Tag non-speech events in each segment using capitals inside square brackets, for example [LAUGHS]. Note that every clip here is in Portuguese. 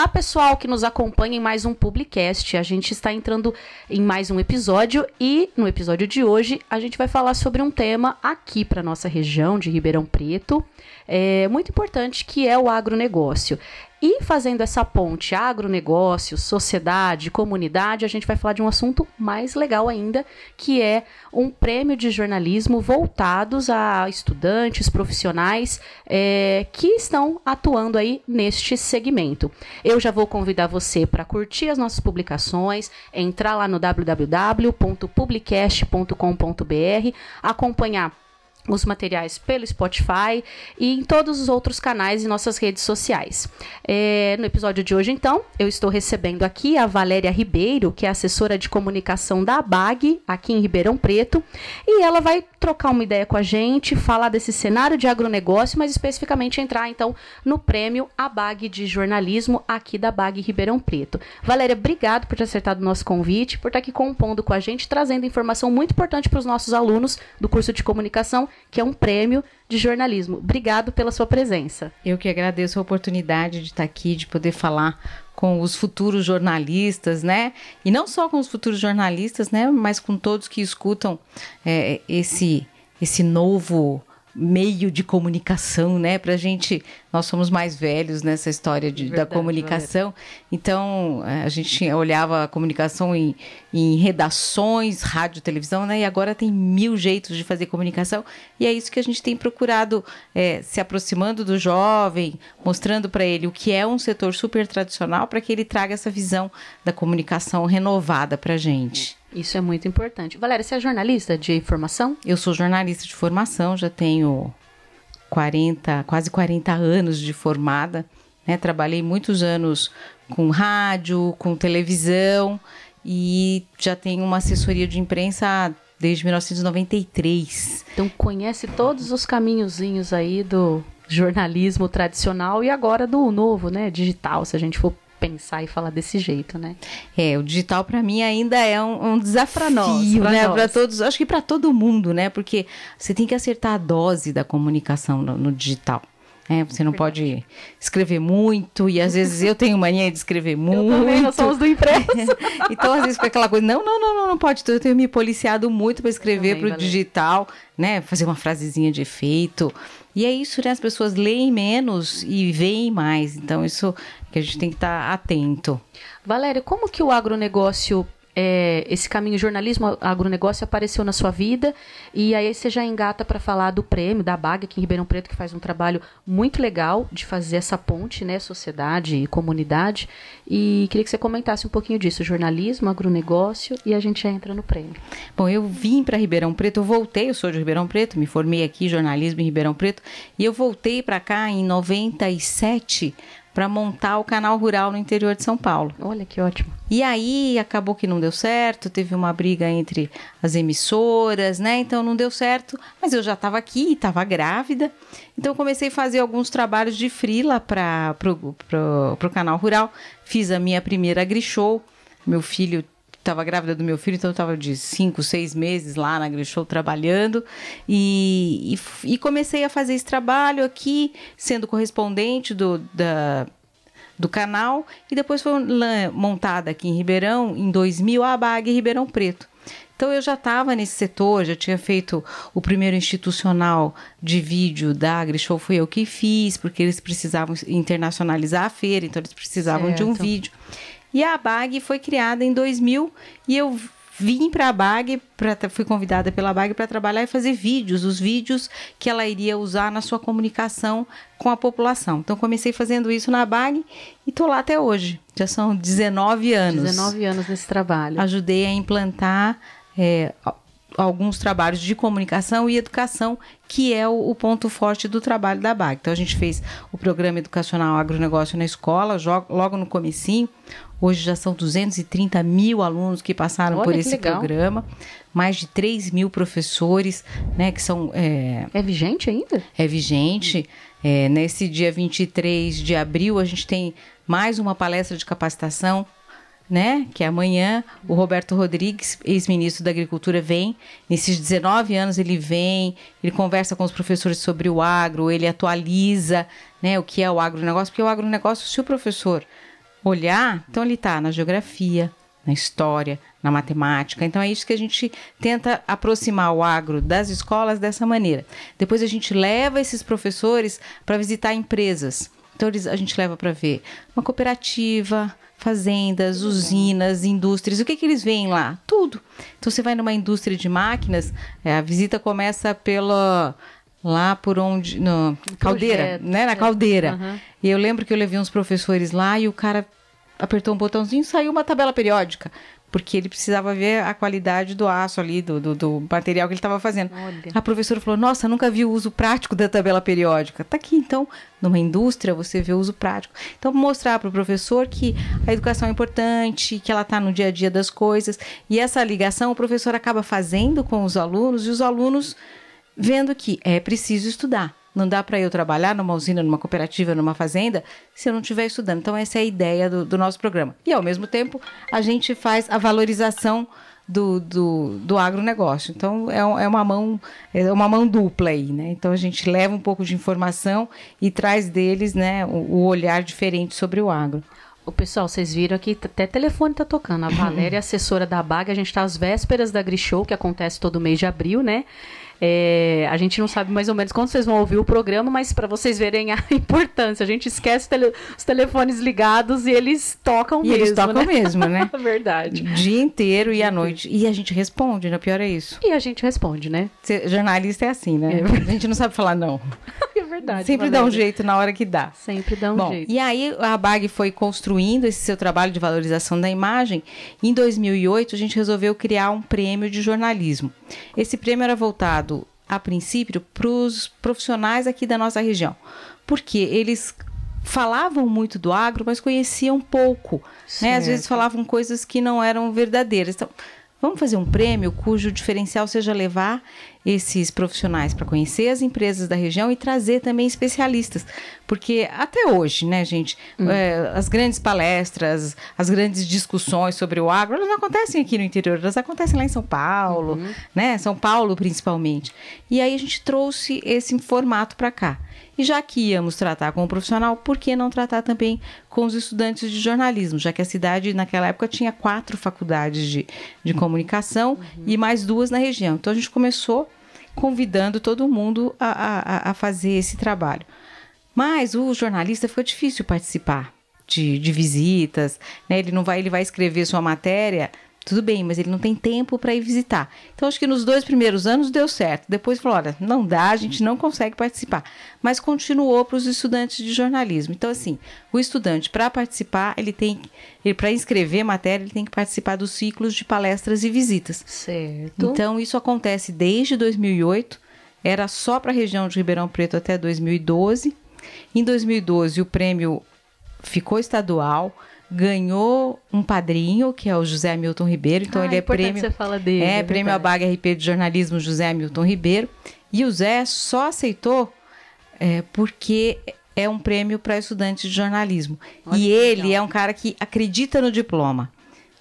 Olá, pessoal que nos acompanha em mais um Publicast. A gente está entrando em mais um episódio e no episódio de hoje a gente vai falar sobre um tema aqui para nossa região de Ribeirão Preto, é muito importante que é o agronegócio. E fazendo essa ponte agronegócio, sociedade, comunidade, a gente vai falar de um assunto mais legal ainda, que é um prêmio de jornalismo voltados a estudantes, profissionais é, que estão atuando aí neste segmento. Eu já vou convidar você para curtir as nossas publicações, entrar lá no www.publicast.com.br, acompanhar os materiais pelo Spotify e em todos os outros canais e nossas redes sociais. É, no episódio de hoje, então, eu estou recebendo aqui a Valéria Ribeiro, que é assessora de comunicação da ABAG, aqui em Ribeirão Preto, e ela vai trocar uma ideia com a gente, falar desse cenário de agronegócio, mas especificamente entrar, então, no prêmio ABAG de jornalismo aqui da ABAG Ribeirão Preto. Valéria, obrigado por ter acertado o nosso convite, por estar aqui compondo com a gente, trazendo informação muito importante para os nossos alunos do curso de comunicação que é um prêmio de jornalismo. Obrigado pela sua presença. Eu que agradeço a oportunidade de estar aqui, de poder falar com os futuros jornalistas, né? E não só com os futuros jornalistas, né? Mas com todos que escutam é, esse esse novo meio de comunicação, né? Pra gente, nós somos mais velhos nessa história de, Verdade, da comunicação. Então, é, a gente olhava a comunicação em, em redações, rádio, televisão, né? E agora tem mil jeitos de fazer comunicação. E é isso que a gente tem procurado é, se aproximando do jovem, mostrando para ele o que é um setor super tradicional, para que ele traga essa visão da comunicação renovada para gente. Isso é muito importante. Valéria, você é jornalista de formação? Eu sou jornalista de formação, já tenho 40, quase 40 anos de formada. Né? Trabalhei muitos anos com rádio, com televisão e já tenho uma assessoria de imprensa desde 1993. Então conhece todos os caminhozinhos aí do jornalismo tradicional e agora do novo, né, digital, se a gente for pensar e falar desse jeito, né? É, o digital para mim ainda é um, um desafio, pra nós, pra né? Para todos, acho que para todo mundo, né? Porque você tem que acertar a dose da comunicação no, no digital. É, você não pode escrever muito, e às vezes eu tenho mania de escrever muito. [LAUGHS] Eu também, nós somos do impresso. [LAUGHS] então, às vezes, com aquela coisa, não, não, não, não, não pode. Eu tenho me policiado muito para escrever para o digital, né? Fazer uma frasezinha de efeito. E é isso, né? As pessoas leem menos e veem mais. Então, isso que a gente tem que estar tá atento. Valéria, como que o agronegócio é, esse caminho jornalismo agronegócio apareceu na sua vida e aí você já engata para falar do prêmio da BAG aqui em Ribeirão Preto que faz um trabalho muito legal de fazer essa ponte, né, sociedade e comunidade e queria que você comentasse um pouquinho disso, jornalismo, agronegócio e a gente já entra no prêmio. Bom, eu vim para Ribeirão Preto, eu voltei, eu sou de Ribeirão Preto, me formei aqui jornalismo em Ribeirão Preto e eu voltei para cá em 97 para montar o canal rural no interior de São Paulo. Olha que ótimo. E aí acabou que não deu certo, teve uma briga entre as emissoras, né? Então não deu certo, mas eu já estava aqui, estava grávida. Então comecei a fazer alguns trabalhos de frila para o canal rural. Fiz a minha primeira agrishow. Meu filho estava grávida do meu filho, então eu estava de cinco, seis meses lá na Grishow trabalhando e, e, e, comecei a fazer esse trabalho aqui, sendo correspondente do, da, do canal e depois foi montada aqui em Ribeirão, em 2000, a BAG Ribeirão Preto. Então eu já estava nesse setor, já tinha feito o primeiro institucional de vídeo da AgriShow, foi eu que fiz, porque eles precisavam internacionalizar a feira, então eles precisavam certo. de um vídeo. E a BAG foi criada em 2000 e eu vim para a BAG, pra, fui convidada pela BAG para trabalhar e fazer vídeos, os vídeos que ela iria usar na sua comunicação com a população. Então comecei fazendo isso na BAG e estou lá até hoje. Já são 19 anos. 19 anos nesse trabalho. Ajudei a implantar é, alguns trabalhos de comunicação e educação, que é o, o, ponto forte do trabalho da BAG. Então a gente fez o programa educacional agronegócio na escola, logo no comecinho. Hoje já são 230 mil alunos que passaram Olha por esse programa, mais de 3 mil professores, né, que são... É, é vigente ainda? É vigente. É, nesse dia 23 de abril, a gente tem mais uma palestra de capacitação né? Que é amanhã o Roberto Rodrigues, ex-ministro da Agricultura, vem. Nesses 19 anos ele vem, ele conversa com os professores sobre o agro, ele atualiza, né? O que é o agronegócio, porque o agronegócio, se o professor olhar, então ele está na geografia, na história, na matemática. Então é isso que a gente tenta aproximar o agro das escolas dessa maneira. Depois a gente leva esses professores para visitar empresas. Então eles, a gente leva para ver uma cooperativa, fazendas, usinas, indústrias. O que, que eles veem lá? Tudo. Então você vai numa indústria de máquinas, é, a visita começa pela lá por onde no caldeira, né, na caldeira. Uhum. E eu lembro que eu levei uns professores lá e o cara apertou um botãozinho e saiu uma tabela periódica. Porque ele precisava ver a qualidade do aço ali, do, do, do material que ele estava fazendo. Olha. A professora falou: Nossa, nunca vi o uso prático da tabela periódica. Tá aqui, então, numa indústria, você vê o uso prático. Então, mostrar para o professor que a educação é importante, que ela está no dia a dia das coisas. E essa ligação o professor acaba fazendo com os alunos e os alunos vendo que é preciso estudar. Não dá para eu trabalhar numa usina, numa cooperativa, numa fazenda, se eu não estiver estudando. Então, essa é a ideia do, do, nosso programa. E, ao mesmo tempo, a gente faz a valorização do, do, do agronegócio. Então, é, é, uma mão, é uma mão dupla aí, né? Então, a gente leva um pouco de informação e traz deles né, o, o olhar diferente sobre o agro. O pessoal, vocês viram aqui, até telefone tá tocando. A Valéria, [CLEARS THROAT] assessora da BAG, a gente está às vésperas da Grishow, que acontece todo mês de abril, né? É, a gente não sabe mais ou menos quando vocês vão ouvir o programa, mas para vocês verem a [LAUGHS] importância, a gente esquece tele, os telefones ligados e eles tocam e mesmo. Eles tocam né? mesmo, né? [LAUGHS] Verdade. O dia inteiro e à noite. E a gente responde, né? Pior é isso. E a gente responde, né? Ser jornalista é assim, né? É. A gente não sabe falar não. [LAUGHS] É verdade. Sempre Valéria. dá um jeito na hora que dá. Sempre dá um Bom, jeito. E aí a BAG foi construindo esse seu trabalho de valorização da imagem. Em 2008, a gente resolveu criar um prêmio de jornalismo. Esse prêmio era voltado a princípio, para os profissionais aqui da nossa região. Porque eles falavam muito do agro, mas conheciam pouco. Né? Às vezes falavam coisas que não eram verdadeiras. Então, Vamos fazer um prêmio cujo diferencial seja levar esses profissionais para conhecer as empresas da região e trazer também especialistas. Porque até hoje, né, gente, hum. é, as grandes palestras, as grandes discussões sobre o agro, elas não acontecem aqui no interior, elas acontecem lá em São Paulo, uhum. né? São Paulo principalmente. E aí a gente trouxe esse formato para cá. E já que íamos tratar com o profissional, por que não tratar também com os estudantes de jornalismo? Já que a cidade, naquela época, tinha quatro faculdades de, de comunicação uhum. e mais duas na região. Então a gente começou convidando todo mundo a, a, a fazer esse trabalho. Mas o jornalista ficou difícil participar de, de visitas, né? Ele não vai, ele vai escrever sua matéria tudo bem, mas ele não tem tempo para ir visitar. Então, acho que nos dois primeiros anos deu certo. Depois falou: olha, não dá, a gente não consegue participar. Mas continuou para os estudantes de jornalismo. Então, assim, o estudante, para participar, ele tem. Para inscrever matéria, ele tem que participar dos ciclos de palestras e visitas. Certo. Então, isso acontece desde 2008. Era só para a região de Ribeirão Preto até 2012. Em 2012, o prêmio ficou estadual ganhou um padrinho, que é o José Hamilton Ribeiro. Então ah, ele é prêmio. Você fala dele, é, é prêmio ABAG RP de jornalismo José Hamilton Ribeiro. E o Zé só aceitou é, porque é um prêmio para estudantes de jornalismo. Olha e ele legal. é um cara que acredita no diploma.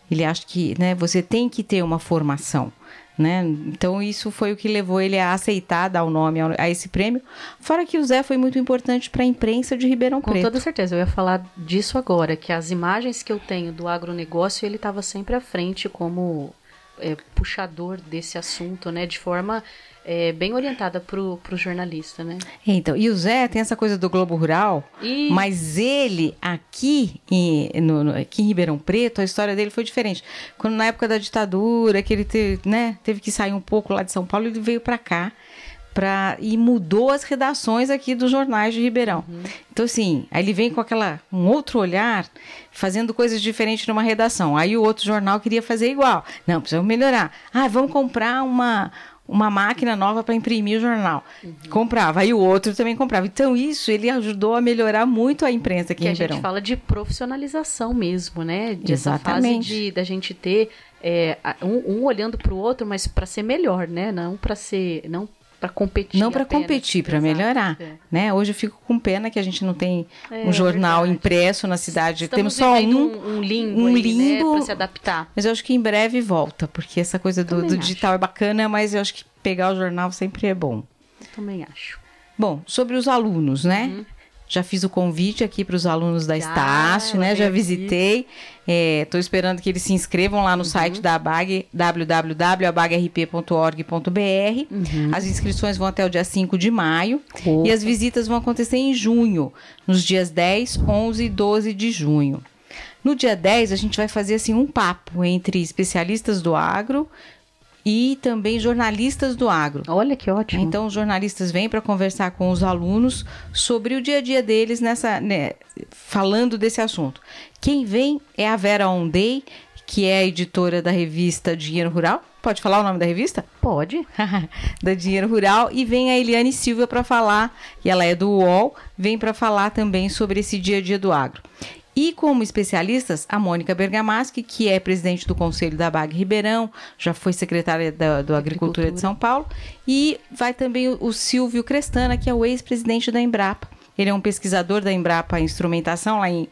Ele acha que né, você tem que ter uma formação. Né? Então isso foi o que levou ele a aceitar dar o nome a, esse prêmio. Fora que o Zé foi muito importante para a imprensa de Ribeirão Com Preto. Com toda certeza, eu ia falar disso agora, que as imagens que eu tenho do agronegócio, ele estava sempre à frente como é, puxador desse assunto, né? De forma é, bem orientada pro, pro jornalista, né? Então, e o Zé tem essa coisa do Globo Rural, e... mas ele aqui em, no, no, aqui em Ribeirão Preto, a história dele foi diferente. Quando na época da ditadura, que ele teve, né, teve que sair um pouco lá de São Paulo, ele veio para cá Pra, e mudou as redações aqui dos jornais de Ribeirão. Uhum. Então, assim, aí ele vem com aquela um outro olhar, fazendo coisas diferentes numa redação. Aí o outro jornal queria fazer igual. Não, precisamos melhorar. Ah, vamos comprar uma, uma máquina nova para imprimir o jornal. Uhum. Comprava. Aí o outro também comprava. Então, isso ele ajudou a melhorar muito a imprensa aqui que em Ribeirão. a gente fala de profissionalização mesmo, né? De Exatamente. fase de da gente ter é, um, um olhando para o outro, mas para ser melhor, né? Não para ser, não para competir. Não para competir, para melhorar. É. Né? Hoje eu fico com pena que a gente não tem é, um jornal verdade. impresso na cidade. Estamos Temos só um, um limbo, um limbo né, para se adaptar. Mas eu acho que em breve volta, porque essa coisa do, do digital é bacana, mas eu acho que pegar o jornal sempre é bom. Eu também acho. Bom, sobre os alunos, né? Uhum. Já fiz o convite aqui para os alunos da Estácio, né? Já vi. visitei. Estou esperando que eles se inscrevam lá no site da ABAG, www.abagrp.org.br. As inscrições vão até o dia 5 de maio. Opa. E as visitas vão acontecer em junho, nos dias 10, 11 e 12 de junho. No dia 10, a gente vai fazer assim um papo entre especialistas do agro e também jornalistas do agro. Olha que ótimo. Então, os jornalistas vêm para conversar com os alunos sobre o dia a dia deles nessa, né, falando desse assunto. Quem vem é a Vera Ondei, que é a editora da revista Dinheiro Rural. Pode falar o nome da revista? Pode. [LAUGHS] da Dinheiro Rural e vem a Eliane Silva para falar, e ela é do UOL, vem para falar também sobre esse dia a dia do agro. E como especialistas, a Mônica Bergamaschi, que é presidente do Conselho da BAG Ribeirão, já foi secretária da do Agricultura de São Paulo, e vai também o, o Silvio Crestana, que é o ex-presidente da Embrapa. Ele é um pesquisador da Embrapa Instrumentação lá em,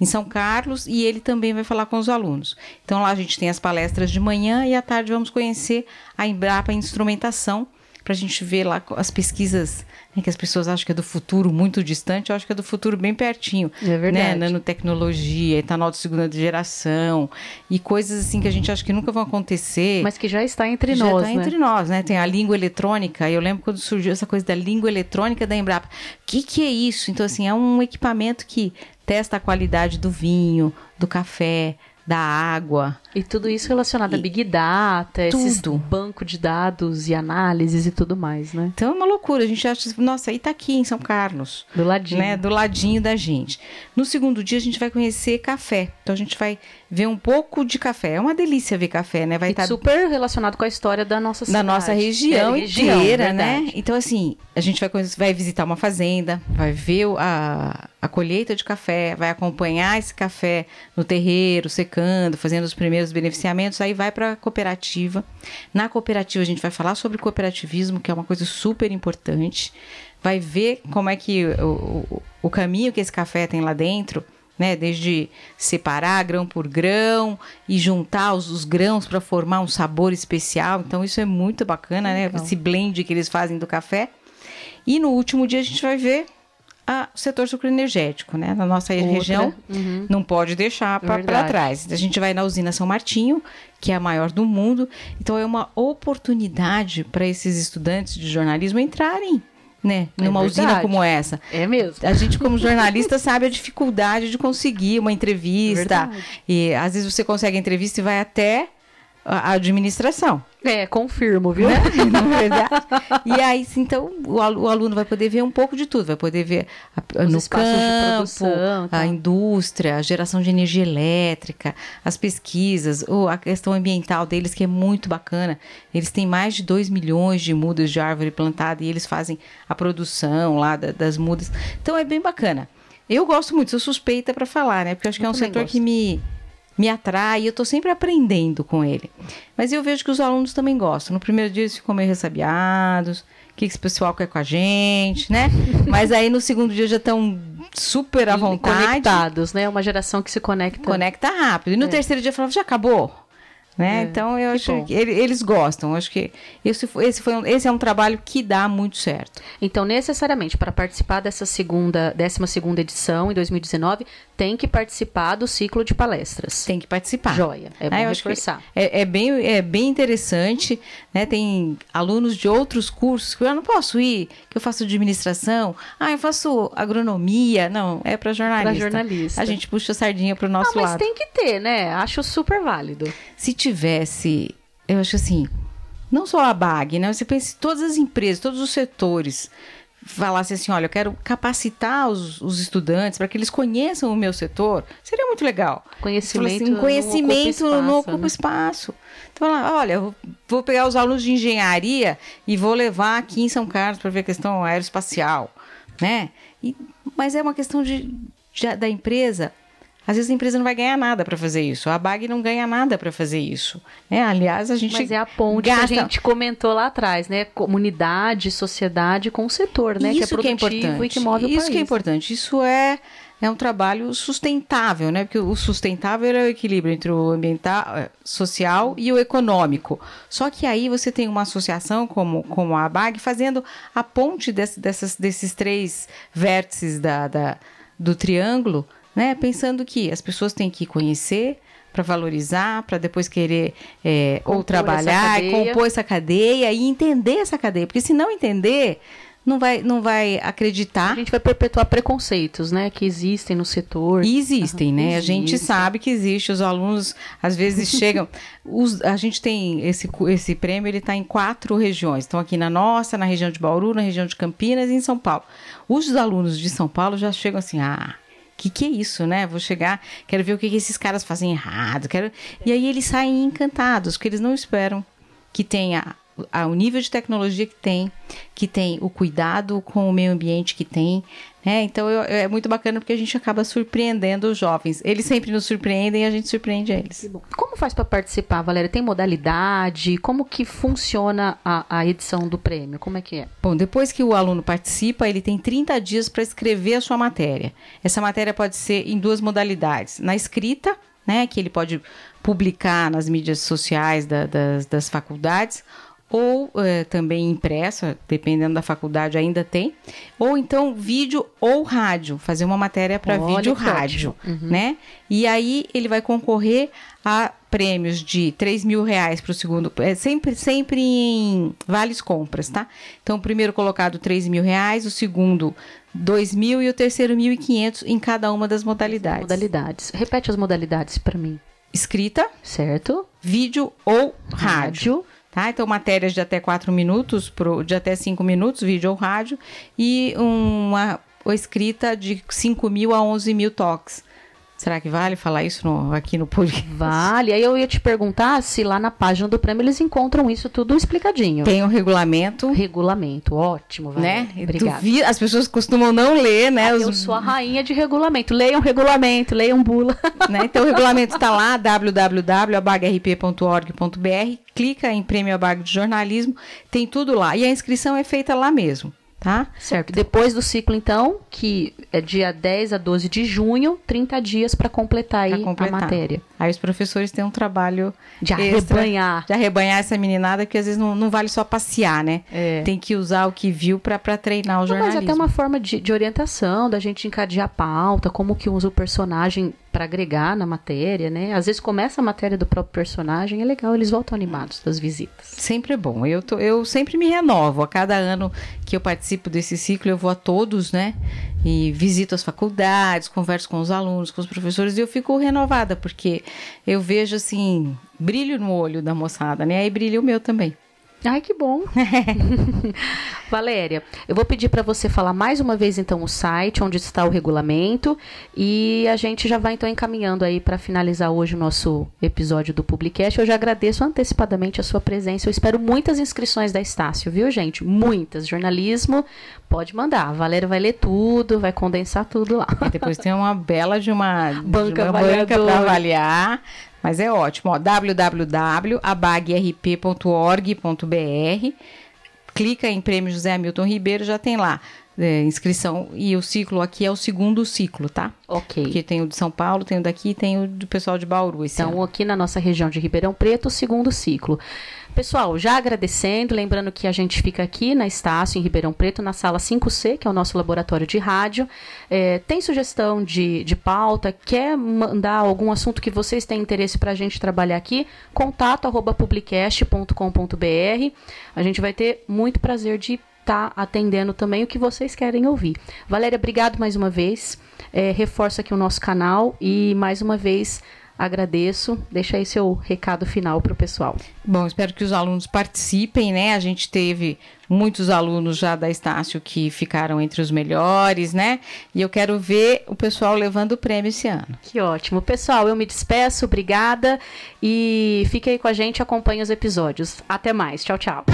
em São Carlos e ele também vai falar com os alunos. Então lá a gente tem as palestras de manhã e à tarde vamos conhecer a Embrapa Instrumentação para a gente ver lá as pesquisas né, que as pessoas acham que é do futuro muito distante, eu acho que é do futuro bem pertinho. É verdade. Né? Nanotecnologia, etanol de segunda geração e coisas assim que a gente acha que nunca vão acontecer. Mas que já está entre já nós, tá né? entre nós, né? Tem a língua eletrônica. Eu lembro quando surgiu essa coisa da língua eletrônica da Embrapa. O que, que é isso? Então, assim, é um equipamento que testa a qualidade do vinho, do café, da água. E tudo isso relacionado a E Big Data, esses tudo. banco de dados e análises e tudo mais, né? Então é uma loucura. A gente acha, nossa, aí tá aqui em São Carlos. Do ladinho. Né, do ladinho da gente. No segundo dia a gente vai conhecer café. Então a gente vai ver um pouco de café. É uma delícia ver café, né? Vai E estar super relacionado com a história da nossa da cidade. nossa região É, região, inteira, né? verdade. Então, assim, a gente vai, vai visitar uma fazenda, vai ver a, a colheita de café, vai acompanhar esse café no terreiro, secando, fazendo os primeiros beneficiamentos, aí vai para a cooperativa. Na cooperativa, a gente vai falar sobre cooperativismo, que é uma coisa super importante. Vai ver como é que o, o, o caminho que esse café tem lá dentro. Né, desde separar grão por grão e juntar os, os grãos para formar um sabor especial. Então, isso é muito bacana, né? Legal. Esse blend que eles fazem do café. E no último dia a gente vai ver a- o setor sucroenergético, né? Na nossa Outra, região, uhum. não pode deixar para trás. A gente vai na usina São Martinho, que é a maior do mundo. Então é uma oportunidade para esses estudantes de jornalismo entrarem, né? É Numa usina como essa. É mesmo. A gente, como jornalista, sabe a dificuldade de conseguir uma entrevista. Verdade. E às vezes você consegue a entrevista e vai até a a administração. É, confirmo, viu? Né? [LAUGHS] Não é verdade? E aí, então, o alu- o aluno vai poder ver um pouco de tudo. Vai poder ver a- no campo, produção, a tá. indústria, a geração de energia elétrica, as pesquisas, ou a questão ambiental deles, que é muito bacana. Eles têm mais de 2 milhões de mudas de árvore plantada e eles fazem a produção lá da- das mudas. Então, é bem bacana. Eu gosto muito, sou suspeita para falar, né? Porque eu acho que Eu é um setor gosto. que me me atrai e eu estou sempre aprendendo com ele. Mas eu vejo que os alunos também gostam. No primeiro dia eles ficam meio ressabiados, o que esse pessoal quer com a gente, né? [LAUGHS] Mas aí no segundo dia já estão super à vontade. Conectados, né? Uma geração que se conecta. Conecta rápido. E no É. terceiro dia falava, já acabou? Né? É, então eu acho bom. que ele- eles gostam. Acho que esse, esse, foi um, esse é um trabalho que dá muito certo. Então, necessariamente, para participar dessa segunda, 12 segunda edição, em 2019, tem que participar do ciclo de palestras. Tem que participar. Joia. É bom Ah, reforçar. É, é bem, é bem interessante, né? Tem alunos de outros cursos que eu não posso ir, que eu faço administração, ah, eu faço agronomia. Não, é para jornalista. Pra jornalista. A gente puxa a sardinha pro Ah, nosso mas lado. tem que ter, né? Acho super válido. Se tivesse, eu acho assim, não só a BAG, né? Você pensa todas as empresas, todos os setores falasse assim, olha, eu quero capacitar os, os estudantes para que eles conheçam o meu setor, seria muito legal. Conhecimento assim, conhecimento não não ocupa espaço, espaço. Então, lá, olha, eu vou pegar os alunos de engenharia e vou levar aqui em São Carlos para ver a questão aeroespacial, né? E, mas é uma questão de, de- da empresa. Às vezes a empresa não vai ganhar nada para fazer isso. A BAG não ganha nada para fazer isso. Né? Aliás, a gente Mas é a ponte gasta... que a gente comentou lá atrás, né? Comunidade, sociedade com o setor, né? Isso que é produtivo importante. e que move o Isso país. que é importante. Isso é, é um trabalho sustentável, né? Porque o sustentável é o equilíbrio entre o ambiental, eh, social e o econômico. Só que aí você tem uma associação como, como a ABAG fazendo a ponte desse, dessas, desses três vértices da, da, do triângulo, né? Pensando que as pessoas têm que conhecer, para valorizar, para depois querer é, ou trabalhar, compor essa cadeia e entender essa cadeia. Porque se não entender, não vai, não vai acreditar. A gente vai perpetuar preconceitos, né, que existem no setor. E existem, uhum, né? Existe. A gente sabe que existe. Os alunos às vezes [LAUGHS] chegam. Os, a gente tem esse, esse prêmio, ele está em quatro regiões. Então aqui na nossa, na região de Bauru, na região de Campinas e em São Paulo. Os alunos de São Paulo já chegam assim, ah, que que é isso, né? Vou chegar, quero ver o que, que esses caras fazem errado, quero... E aí eles saem encantados, porque eles não esperam que tenha o nível de tecnologia que tem, que tem o cuidado com o meio ambiente que tem, né? Então eu, é muito bacana porque a gente acaba surpreendendo os jovens. Eles sempre nos surpreendem e a gente surpreende eles. Como faz para participar, Valéria? Tem modalidade? Como que funciona a, a, edição do prêmio? Como é que é? Bom, depois que o aluno participa, ele tem 30 dias para escrever a sua matéria. Essa matéria pode ser em duas modalidades: na escrita, né, que ele pode publicar nas mídias sociais da, das, das faculdades ou é, também impressa, dependendo da faculdade ainda tem, ou então vídeo ou rádio, fazer uma matéria para vídeo rádio, uhum. né? E aí ele vai concorrer a prêmios de 3 mil reais para o segundo, é sempre, sempre em vales compras, tá? Então o primeiro colocado 3 mil reais, o segundo 2 mil e o terceiro 1.500 em cada uma das modalidades. Modalidades. Repete as modalidades para mim. Escrita. Certo. Vídeo ou rádio. rádio Tá? Então, matérias de até 4 minutos, pro, de até 5 minutos, vídeo ou rádio, e uma, escrita de 5 mil a 11 mil toques. Será que vale falar isso no, aqui no podcast? Vale. Aí eu ia te perguntar se lá na página do prêmio eles encontram isso tudo explicadinho. Tem o um regulamento. Regulamento, ótimo, vale. Né? Obrigada. Vi, as pessoas costumam não ler, né? Ah, os... Eu sou a rainha de regulamento. Leiam regulamento, leiam bula. Né? Então o regulamento está lá, www.abagrp.org.br. Clica em Prêmio Abag de Jornalismo, tem tudo lá. E a inscrição é feita lá mesmo tá? Certo. Depois do ciclo, então, que é dia 10 a 12 de junho, 30 dias para completar, aí completar. a matéria. Aí os professores têm um trabalho de arrebanhar. De arrebanhar essa meninada, que às vezes não, não vale só passear, né? É. Tem que usar o que viu para treinar o não, jornalismo. Mas até uma forma de, de orientação, da gente encadear a pauta, como que usa o personagem para agregar na matéria, né? Às vezes começa a matéria do próprio personagem, é legal, eles voltam animados das visitas. Sempre é bom. Eu, tô, eu sempre me renovo. A cada ano que eu participo desse ciclo, eu vou a todos, né? E visito as faculdades, converso com os alunos, com os professores, e eu fico renovada, porque eu vejo assim, brilho no olho da moçada, né? Aí brilha o meu também. Ai, que bom. [LAUGHS] Valéria, eu vou pedir para você falar mais uma vez então o site, onde está o regulamento, e a gente já vai então encaminhando aí para finalizar hoje o nosso episódio do Publicast. Eu já agradeço antecipadamente a sua presença. Eu espero muitas inscrições da Estácio, viu, gente? Muitas. Jornalismo, pode mandar. A Valéria vai ler tudo, vai condensar tudo lá. E depois tem uma bela de uma banca, banca para avaliar. Mas é ótimo, ó, www.abagrp.org.br. Clica em Prêmio José Hamilton Ribeiro, já tem lá é, inscrição. E o ciclo aqui é o segundo ciclo, tá? Ok. Porque tem o de São Paulo, tem o daqui e tem o do pessoal de Bauru. então, ano. aqui na nossa região de Ribeirão Preto, o segundo ciclo. Pessoal, já agradecendo, lembrando que a gente fica aqui na Estácio, em Ribeirão Preto, na sala 5C, que é o nosso laboratório de rádio. É, tem sugestão de, de pauta, quer mandar algum assunto que vocês têm interesse para a gente trabalhar aqui? Contato arroba publicast.com.br. A gente vai ter muito prazer de estar tá atendendo também o que vocês querem ouvir. Valéria, obrigado mais uma vez. É, reforço aqui o nosso canal e mais uma vez agradeço. Deixa aí seu recado final para o pessoal. Bom, espero que os alunos participem, né? A gente teve muitos alunos já da Estácio que ficaram entre os melhores, né? E eu quero ver o pessoal levando o prêmio esse ano. Que ótimo. Pessoal, eu me despeço, obrigada. E fique aí com a gente, acompanhe os episódios. Até mais. Tchau, tchau.